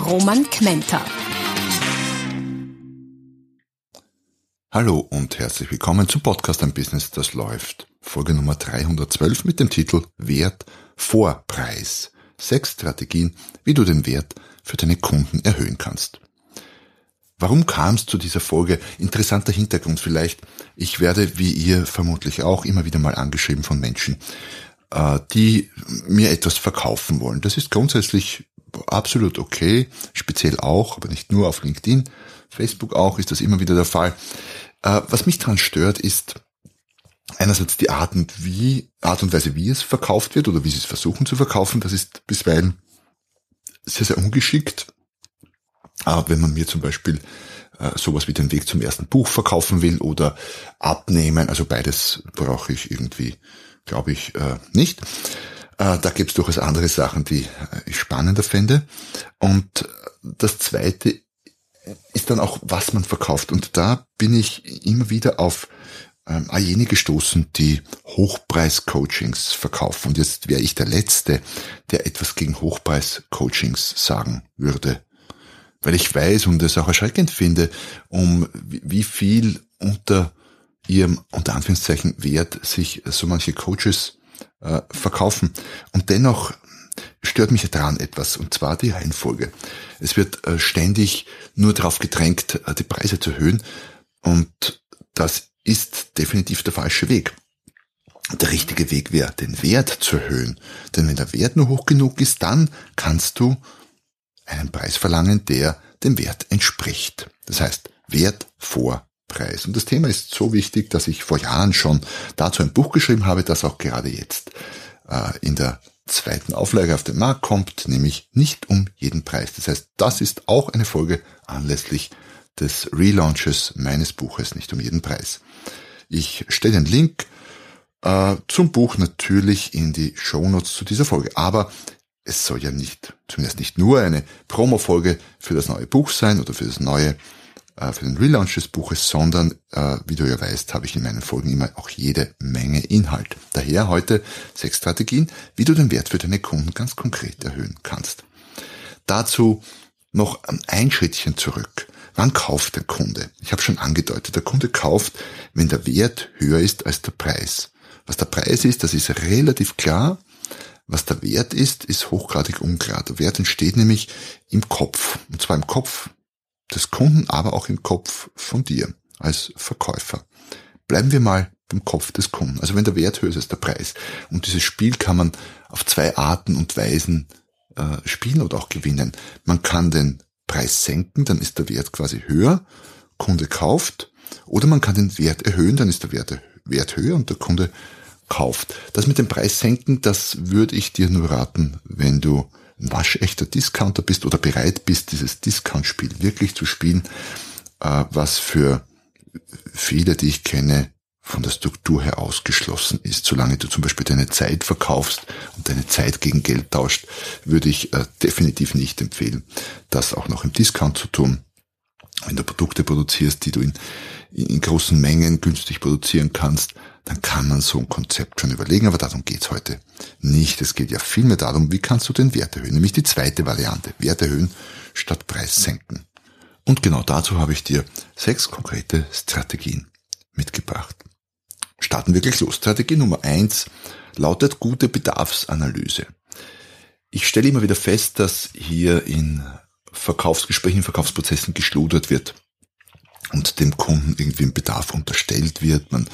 Roman Kmenter. Hallo und herzlich willkommen zum Podcast Ein Business, das läuft. Folge Nummer 312 mit dem Titel Wert vor Preis. Sechs Strategien, wie du den Wert für deine Kunden erhöhen kannst. Warum kam es zu dieser Folge? Interessanter Hintergrund vielleicht. Ich werde, wie ihr vermutlich auch, immer wieder mal angeschrieben von Menschen, die mir etwas verkaufen wollen. Das ist grundsätzlich absolut okay, speziell auch, aber nicht nur auf LinkedIn, Facebook auch ist das immer wieder der Fall. Äh, was mich daran stört, ist einerseits die Art und wie, Art und Weise, wie es verkauft wird oder wie sie es versuchen zu verkaufen. Das ist bisweilen sehr, sehr ungeschickt. Aber wenn man mir zum Beispiel äh, sowas wie den Weg zum ersten Buch verkaufen will oder abnehmen, also beides brauche ich irgendwie glaube ich äh, nicht. Äh, da gibt es durchaus andere Sachen, die äh, ich spannender fände. Und das Zweite ist dann auch, was man verkauft. Und da bin ich immer wieder auf ähm, jene gestoßen, die Hochpreis-Coachings verkaufen. Und jetzt wäre ich der Letzte, der etwas gegen Hochpreis-Coachings sagen würde. Weil ich weiß und es auch erschreckend finde, um wie viel unter ihrem unter Anführungszeichen Wert sich so manche Coaches äh, verkaufen. Und dennoch stört mich daran etwas, und zwar die Reihenfolge. Es wird äh, ständig nur darauf gedrängt, äh, die Preise zu erhöhen, und das ist definitiv der falsche Weg. Der richtige Weg wäre, den Wert zu erhöhen. Denn wenn der Wert nur hoch genug ist, dann kannst du einen Preis verlangen, der dem Wert entspricht. Das heißt, Wert vor Preis. Und das Thema ist so wichtig, dass ich vor Jahren schon dazu ein Buch geschrieben habe, das auch gerade jetzt äh, in der zweiten Auflage auf den Markt kommt, nämlich nicht um jeden Preis. Das heißt, das ist auch eine Folge anlässlich des Relaunches meines Buches nicht um jeden Preis. Ich stelle den Link äh, zum Buch natürlich in die Shownotes zu dieser Folge. Aber es soll ja nicht, zumindest nicht nur eine Promo-Folge für das neue Buch sein oder für das neue für den Relaunch des Buches, sondern, äh, wie du ja weißt, habe ich in meinen Folgen immer auch jede Menge Inhalt. Daher heute sechs Strategien, wie du den Wert für deine Kunden ganz konkret erhöhen kannst. Dazu noch ein Schrittchen zurück. Wann kauft der Kunde? Ich habe schon angedeutet, der Kunde kauft, wenn der Wert höher ist als der Preis. Was der Preis ist, das ist relativ klar. Was der Wert ist, ist hochgradig unklar. Der Wert entsteht nämlich im Kopf. Und zwar im Kopf des Kunden, aber auch im Kopf von dir als Verkäufer. Bleiben wir mal beim Kopf des Kunden. Also wenn der Wert höher ist als der Preis. Und dieses Spiel kann man auf zwei Arten und Weisen äh, spielen oder auch gewinnen. Man kann den Preis senken, dann ist der Wert quasi höher, Kunde kauft. Oder man kann den Wert erhöhen, dann ist der Wert, Wert höher und der Kunde kauft. Das mit dem Preis senken, das würde ich dir nur raten, wenn du waschechter Discounter bist oder bereit bist, dieses Discount-Spiel wirklich zu spielen, äh, was für viele, die ich kenne, von der Struktur her ausgeschlossen ist. Solange du zum Beispiel deine Zeit verkaufst und deine Zeit gegen Geld tauscht, würde ich äh, definitiv nicht empfehlen, das auch noch im Discount zu tun. Wenn du Produkte produzierst, die du in, in großen Mengen günstig produzieren kannst, dann kann man so ein Konzept schon überlegen, aber darum geht's heute nicht. Es geht ja vielmehr darum, wie kannst du den Wert erhöhen, nämlich die zweite Variante, Wert erhöhen statt Preis senken. Und genau dazu habe ich dir sechs konkrete Strategien mitgebracht. Starten wir gleich los. Strategie Nummer eins lautet gute Bedarfsanalyse. Ich stelle immer wieder fest, dass hier in Verkaufsgesprächen, Verkaufsprozessen geschludert wird und dem Kunden irgendwie ein Bedarf unterstellt wird. Man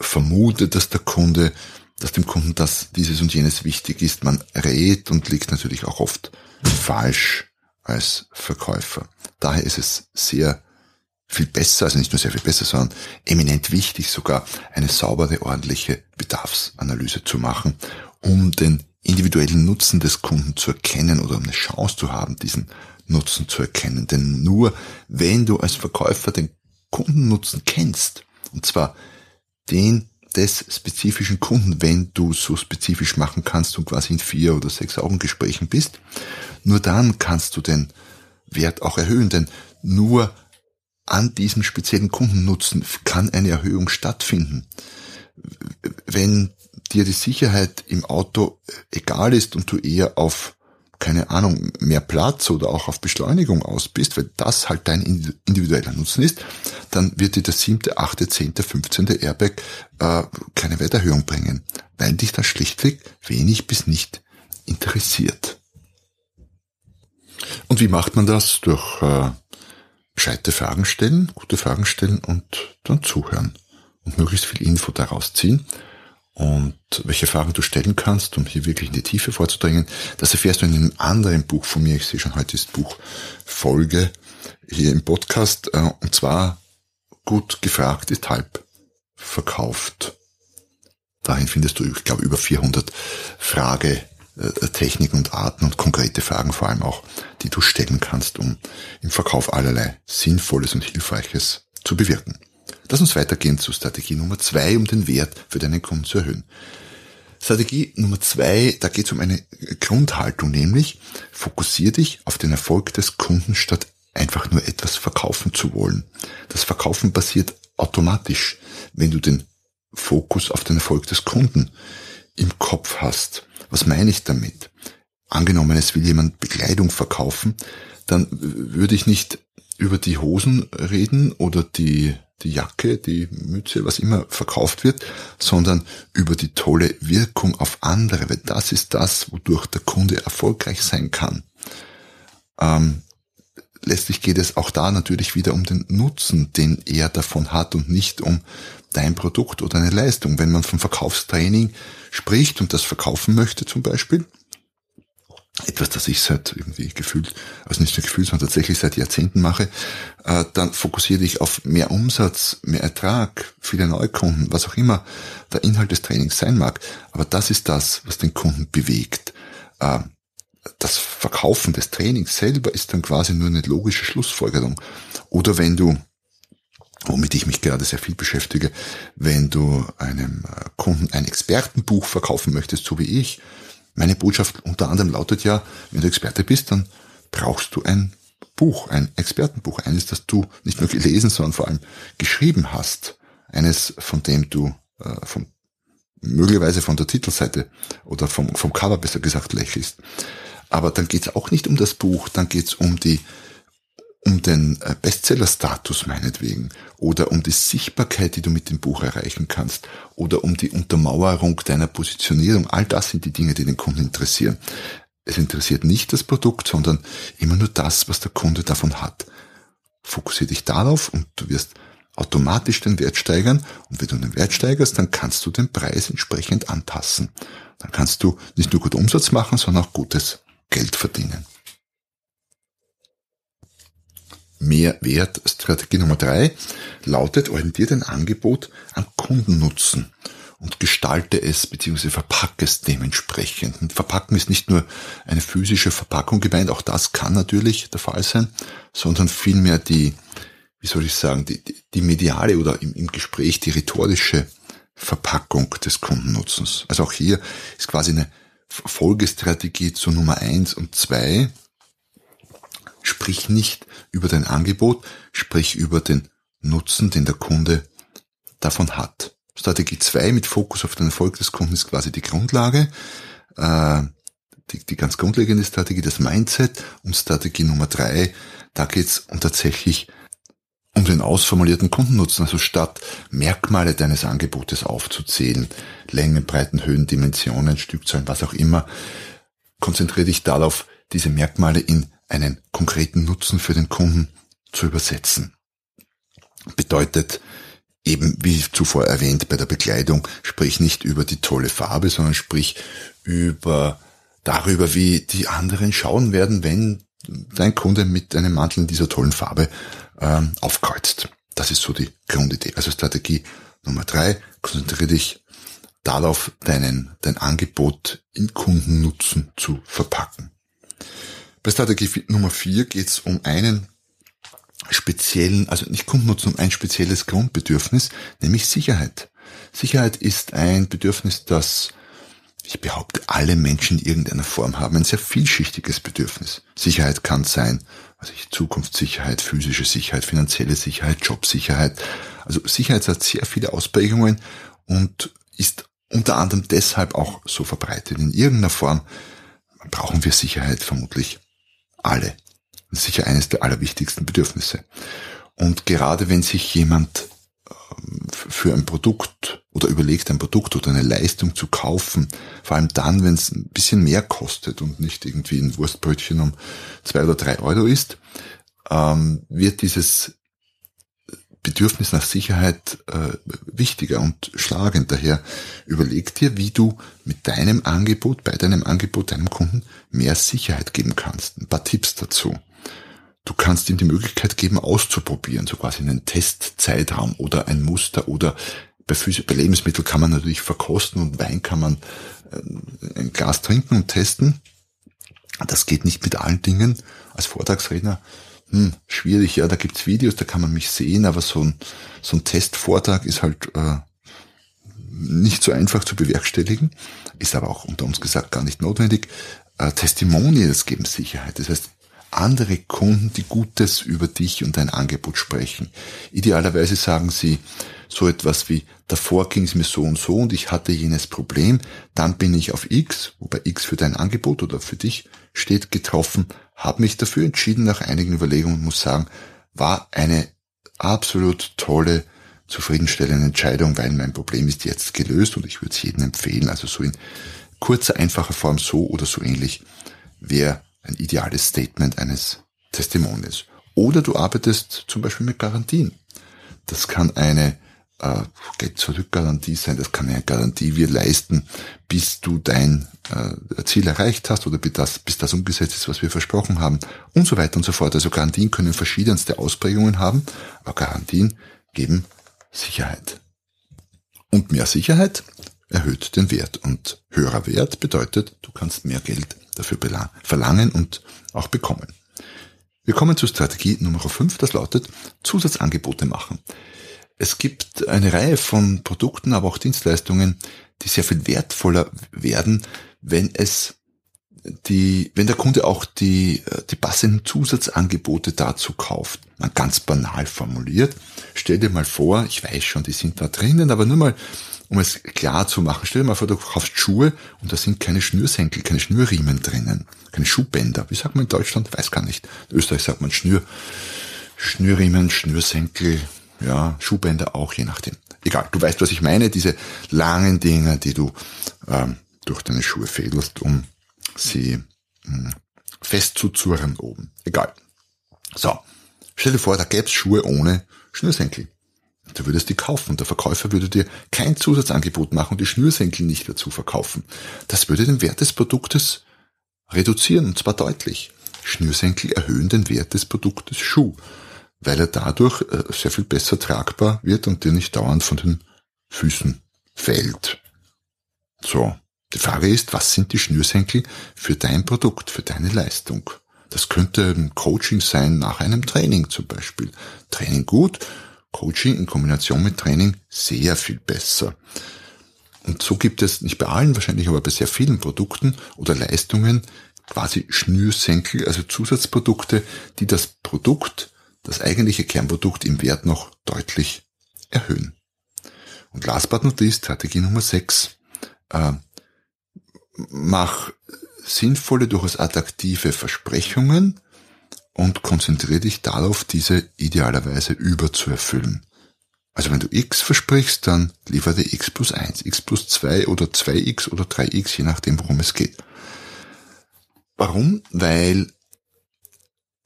vermutet, dass der Kunde, dass dem Kunden das, dieses und jenes wichtig ist. Man rät und liegt natürlich auch oft falsch als Verkäufer. Daher ist es sehr viel besser, also nicht nur sehr viel besser, sondern eminent wichtig sogar, eine saubere, ordentliche Bedarfsanalyse zu machen, um den individuellen Nutzen des Kunden zu erkennen oder um eine Chance zu haben, diesen Nutzen zu erkennen. Denn nur wenn du als Verkäufer den Kundennutzen kennst, und zwar den des spezifischen Kunden, wenn du so spezifisch machen kannst und quasi in vier oder sechs Augengesprächen bist, nur dann kannst du den Wert auch erhöhen, denn nur an diesem speziellen Kundennutzen kann eine Erhöhung stattfinden. Wenn dir die Sicherheit im Auto egal ist und du eher auf keine Ahnung, mehr Platz oder auch auf Beschleunigung aus bist, weil das halt dein individueller Nutzen ist, dann wird dir der siebte, achte, zehnte, fünfzehnte Airbag äh, keine Werterhöhung bringen, weil dich das schlichtweg wenig bis nicht interessiert. Und wie macht man das? Durch äh, gescheite Fragen stellen, gute Fragen stellen und dann zuhören und möglichst viel Info daraus ziehen und welche Fragen du stellen kannst, um hier wirklich in die Tiefe vorzudringen. Das erfährst du in einem anderen Buch von mir. Ich sehe schon heute ist Buch Folge hier im Podcast. Äh, und zwar gut gefragt ist halb verkauft. Dahin findest du, ich glaube, über 400 Frage, äh, Techniken und Arten und konkrete Fragen vor allem auch, die du stellen kannst, um im Verkauf allerlei Sinnvolles und Hilfreiches zu bewirken. Lass uns weitergehen zu Strategie Nummer zwei, um den Wert für deinen Kunden zu erhöhen. Strategie Nummer zwei, da geht es um eine Grundhaltung, nämlich fokussier dich auf den Erfolg des Kunden statt einfach nur etwas verkaufen zu wollen. Das Verkaufen passiert automatisch, wenn du den Fokus auf den Erfolg des Kunden im Kopf hast. Was meine ich damit? Angenommen, es will jemand Bekleidung verkaufen, dann würde ich nicht über die Hosen reden oder die die Jacke, die Mütze, was immer verkauft wird, sondern über die tolle Wirkung auf andere, weil das ist das, wodurch der Kunde erfolgreich sein kann. Ähm, letztlich geht es auch da natürlich wieder um den Nutzen, den er davon hat und nicht um dein Produkt oder eine Leistung. Wenn man vom Verkaufstraining spricht und das verkaufen möchte zum Beispiel, etwas, das ich seit irgendwie gefühlt, also nicht nur gefühlt, sondern tatsächlich seit Jahrzehnten mache, äh, dann fokussiere dich auf mehr Umsatz, mehr Ertrag, viele Neukunden, was auch immer der Inhalt des Trainings sein mag. Aber das ist das, was den Kunden bewegt. Äh, das Verkaufen des Trainings selber ist dann quasi nur eine logische Schlussfolgerung. Oder wenn du womit ich mich gerade sehr viel beschäftige, wenn du einem äh, Kunden ein Expertenbuch verkaufen möchtest, so wie ich, meine Botschaft unter anderem lautet ja, wenn du Experte bist, dann brauchst du ein Buch, ein Expertenbuch, eines, das du nicht nur gelesen, sondern vor allem geschrieben hast. Eines, von dem du äh, vom, möglicherweise von der Titelseite oder vom, vom Cover besser gesagt lächelst. Aber dann geht's auch nicht um das Buch, dann geht's um die um den äh, Bestseller-Status meinetwegen oder um die Sichtbarkeit, die du mit dem Buch erreichen kannst oder um die Untermauerung deiner Positionierung. All das sind die Dinge, die den Kunden interessieren. Es interessiert nicht das Produkt, sondern immer nur das, was der Kunde davon hat. Fokussiere dich darauf und du wirst automatisch den Wert steigern und wenn du den Wert steigerst, dann kannst du den Preis entsprechend anpassen. Dann kannst du nicht nur gut Umsatz machen, sondern auch gutes Geld verdienen. Mehrwertstrategie Nummer drei lautet, orientiere dein Angebot an Kundennutzen und gestalte es bzw. verpacke es dementsprechend. Und verpacken ist nicht nur eine physische Verpackung gemeint, auch das kann natürlich der Fall sein, sondern vielmehr die, wie soll ich sagen, die, die mediale oder im, im Gespräch die rhetorische Verpackung des Kundennutzens. Also auch hier ist quasi eine Folgestrategie zu Nummer eins und zwei Sprich nicht über dein Angebot, sprich über den Nutzen, den der Kunde davon hat. Strategie 2 mit Fokus auf den Erfolg des Kunden ist quasi die Grundlage, äh, die, die ganz grundlegende Strategie, das Mindset. Und Strategie Nummer 3, da geht's um tatsächlich um den ausformulierten Kundennutzen. Also statt Merkmale deines Angebotes aufzuzählen, Längen, Breiten, Höhen, Dimensionen, Stückzahlen, was auch immer, konzentriere dich darauf, diese Merkmale in einen konkreten Nutzen für den Kunden zu übersetzen. Bedeutet eben, wie zuvor erwähnt, bei der Bekleidung, sprich nicht über die tolle Farbe, sondern sprich über darüber, wie die anderen schauen werden, wenn dein Kunde mit einem Mantel in dieser tollen Farbe ähm, aufkreuzt. Das ist so die Grundidee. Also Strategie Nummer drei, konzentriere dich darauf deinen, dein Angebot in Kundennutzen zu verpacken. Bei Strategie Nummer vier geht es um einen speziellen, also nicht Kundennutzen, um ein spezielles Grundbedürfnis, nämlich Sicherheit. Sicherheit ist ein Bedürfnis, das ich behaupte, alle Menschen in irgendeiner Form haben ein sehr vielschichtiges Bedürfnis. Sicherheit kann sein, also ich, Zukunftssicherheit, physische Sicherheit, finanzielle Sicherheit, Jobsicherheit. Also Sicherheit hat sehr viele Ausprägungen und ist unter anderem deshalb auch so verbreitet. In irgendeiner Form brauchen wir Sicherheit vermutlich alle. Das ist sicher eines der allerwichtigsten Bedürfnisse. Und gerade wenn sich jemand ähm, für ein Produkt oder überlegt, ein Produkt oder eine Leistung zu kaufen, vor allem dann, wenn es ein bisschen mehr kostet und nicht irgendwie ein Wurstbrötchen um zwei oder drei Euro ist, ähm, wird dieses Bedürfnis nach Sicherheit äh, wichtiger und schlagend. Daher überleg dir, wie du mit deinem Angebot, bei deinem Angebot deinem Kunden mehr Sicherheit geben kannst. Ein paar Tipps dazu. Du kannst ihm die Möglichkeit geben, auszuprobieren, so quasi einen Testzeitraum oder ein Muster oder bei, bei Lebensmitteln kann man natürlich verkosten und Wein kann man äh, ein Glas trinken und testen. Das geht nicht mit allen Dingen. Als Vortragsredner, hm, schwierig, ja, da gibt's Videos, da kann man mich sehen, aber so ein, so ein Testvortrag ist halt äh, nicht so einfach zu bewerkstelligen, ist aber auch unter uns gesagt gar nicht notwendig. Äh, Testimonials geben Sicherheit. Das heißt, andere Kunden, die Gutes über dich und dein Angebot sprechen. Idealerweise sagen sie so etwas wie, davor ging es mir so und so und ich hatte jenes Problem, dann bin ich auf X, wobei X für dein Angebot oder für dich steht, getroffen, habe mich dafür entschieden nach einigen Überlegungen muss sagen, war eine absolut tolle, zufriedenstellende Entscheidung, weil mein Problem ist jetzt gelöst und ich würde es jedem empfehlen, also so in kurzer, einfacher Form so oder so ähnlich wäre ein ideales Statement eines Testimonials. Oder du arbeitest zum Beispiel mit Garantien. Das kann eine äh, Geld-Zurück-Garantie sein, das kann eine Garantie wir leisten, bis du dein äh, Ziel erreicht hast oder bis das, bis das umgesetzt ist, was wir versprochen haben und so weiter und so fort. Also Garantien können verschiedenste Ausprägungen haben, aber Garantien geben Sicherheit. Und mehr Sicherheit erhöht den Wert und höherer Wert bedeutet, du kannst mehr Geld dafür verlangen und auch bekommen. Wir kommen zur Strategie Nummer 5, das lautet Zusatzangebote machen. Es gibt eine Reihe von Produkten, aber auch Dienstleistungen, die sehr viel wertvoller werden, wenn es die, wenn der Kunde auch die, die passenden Zusatzangebote dazu kauft. Man ganz banal formuliert. Stell dir mal vor, ich weiß schon, die sind da drinnen, aber nur mal um es klar zu machen. Stell dir mal vor, du kaufst Schuhe und da sind keine Schnürsenkel, keine Schnürriemen drinnen, keine Schuhbänder. Wie sagt man in Deutschland? Weiß gar nicht. In Österreich sagt man Schnür, Schnürriemen, Schnürsenkel, ja, Schuhbänder auch, je nachdem. Egal, du weißt, was ich meine, diese langen Dinge, die du ähm, durch deine Schuhe fädelst, um sie mh, hm, festzuzurren oben. Egal. So, stell dir vor, da gäbe es Schuhe ohne Schnürsenkel. Du würdest die kaufen der Verkäufer würde dir kein Zusatzangebot machen und die Schnürsenkel nicht dazu verkaufen. Das würde den Wert des Produktes reduzieren und zwar deutlich. Schnürsenkel erhöhen den Wert des Produktes Schuh, weil er dadurch äh, sehr viel besser tragbar wird und dir nicht dauernd von den Füßen fällt. So, die Frage ist, was sind die Schnürsenkel für dein Produkt, für deine Leistung? Das könnte ein Coaching sein nach einem Training zum Beispiel. Training gut, Coaching in Kombination mit Training sehr viel besser. Und so gibt es nicht bei allen wahrscheinlich, aber bei sehr vielen Produkten oder Leistungen quasi Schnürsenkel, also Zusatzprodukte, die das Produkt, das eigentliche Kernprodukt im Wert noch deutlich erhöhen. Und last but not least, Strategie Nummer 6. Äh, mach sinnvolle, durchaus attraktive Versprechungen, und konzentriere dich darauf, diese idealerweise überzuerfüllen. Also wenn du x versprichst, dann liefere x plus 1, x plus 2 oder 2x oder 3x, je nachdem, worum es geht. Warum? Weil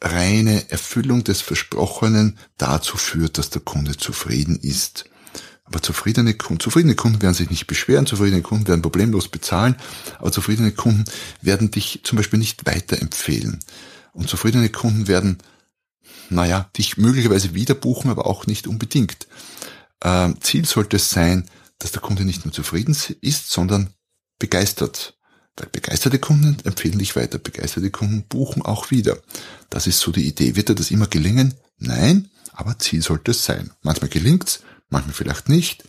reine Erfüllung des Versprochenen dazu führt, dass der Kunde zufrieden ist. Aber zufriedene Kunden, zufriedene Kunden werden sich nicht beschweren, zufriedene Kunden werden problemlos bezahlen, aber zufriedene Kunden werden dich zum Beispiel nicht weiterempfehlen. Und zufriedene Kunden werden, naja, dich möglicherweise wieder buchen, aber auch nicht unbedingt. Ähm, Ziel sollte es sein, dass der Kunde nicht nur zufrieden ist, sondern begeistert. Begeisterte Kunden empfehlen dich weiter, begeisterte Kunden buchen auch wieder. Das ist so die Idee. Wird dir das immer gelingen? Nein, aber Ziel sollte es sein. Manchmal gelingt's, manchmal vielleicht nicht.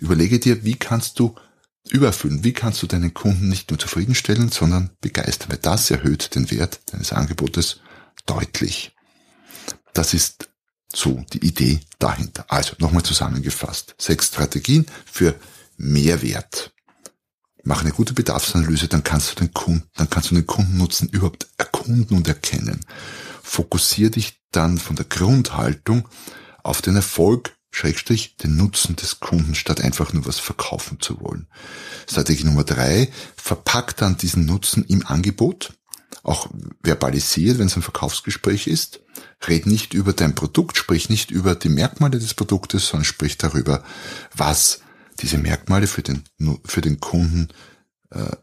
Überlege dir, wie kannst du überfüllen, wie kannst du deinen Kunden nicht nur zufriedenstellen, sondern begeistern, weil das erhöht den Wert deines Angebotes deutlich. Das ist so die Idee dahinter. Also nochmal zusammengefasst. Sechs Strategien für Mehrwert. Mach eine gute Bedarfsanalyse, dann kannst du den Kunden, dann kannst du den Kundennutzen überhaupt erkunden und erkennen. Fokussier dich dann von der Grundhaltung auf den Erfolg, Schrägstrich, den Nutzen des Kunden, statt einfach nur was verkaufen zu wollen. Strategie Nummer drei, verpack dann diesen Nutzen im Angebot, auch verbalisiert, wenn es ein Verkaufsgespräch ist. Red nicht über dein Produkt, sprich nicht über die Merkmale des Produktes, sondern sprich darüber, was diese Merkmale für den, für den Kunden äh,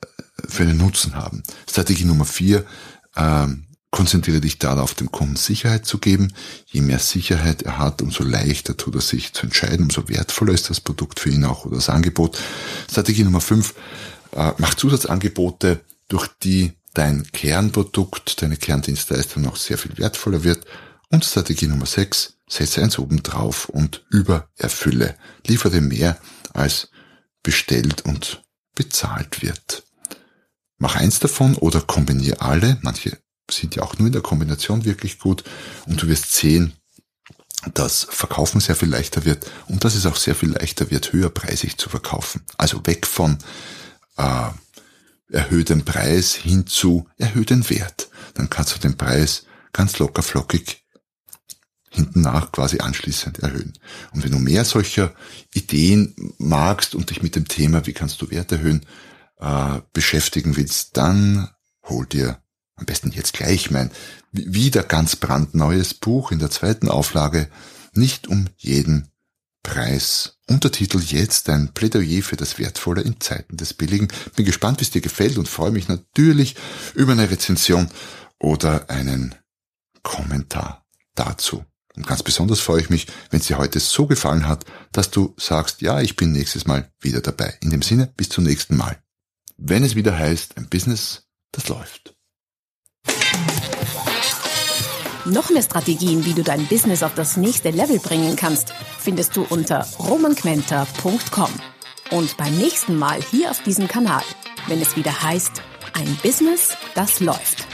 für einen Nutzen haben. Strategie Nummer vier, äh, konzentriere dich darauf, dem Kunden Sicherheit zu geben. Je mehr Sicherheit er hat, umso leichter tut er sich zu entscheiden, umso wertvoller ist das Produkt für ihn auch oder das Angebot. Strategie Nummer fünf, äh, mach Zusatzangebote, durch die dein Kernprodukt, deine Kerndienstleistung noch sehr viel wertvoller wird. Und Strategie Nummer 6, setze eins oben drauf und übererfülle. Liefere mehr, als bestellt und bezahlt wird. Mach eins davon oder kombiniere alle. Manche sind ja auch nur in der Kombination wirklich gut und du wirst sehen, dass Verkaufen sehr viel leichter wird und dass es auch sehr viel leichter wird, höherpreisig zu verkaufen. Also weg von äh, erhöhten Preis hin zu erhöhten Wert. Dann kannst du den Preis ganz locker flockig hinten nach quasi anschließend erhöhen. Und wenn du mehr solcher Ideen magst und dich mit dem Thema, wie kannst du Wert erhöhen, äh, beschäftigen willst, dann hol dir am besten jetzt gleich mein wieder ganz brandneues Buch in der zweiten Auflage, nicht um jeden Preis. Untertitel jetzt ein Plädoyer für das Wertvolle in Zeiten des Billigen. Bin gespannt, wie es dir gefällt und freue mich natürlich über eine Rezension oder einen Kommentar dazu. Und ganz besonders freue ich mich, wenn es dir heute so gefallen hat, dass du sagst, ja, ich bin nächstes Mal wieder dabei. In dem Sinne, bis zum nächsten Mal. Wenn es wieder heißt, ein Business, das läuft. Noch mehr Strategien, wie du dein Business auf das nächste Level bringen kannst, findest du unter romanquenter.com. Und beim nächsten Mal hier auf diesem Kanal, wenn es wieder heißt, ein Business, das läuft.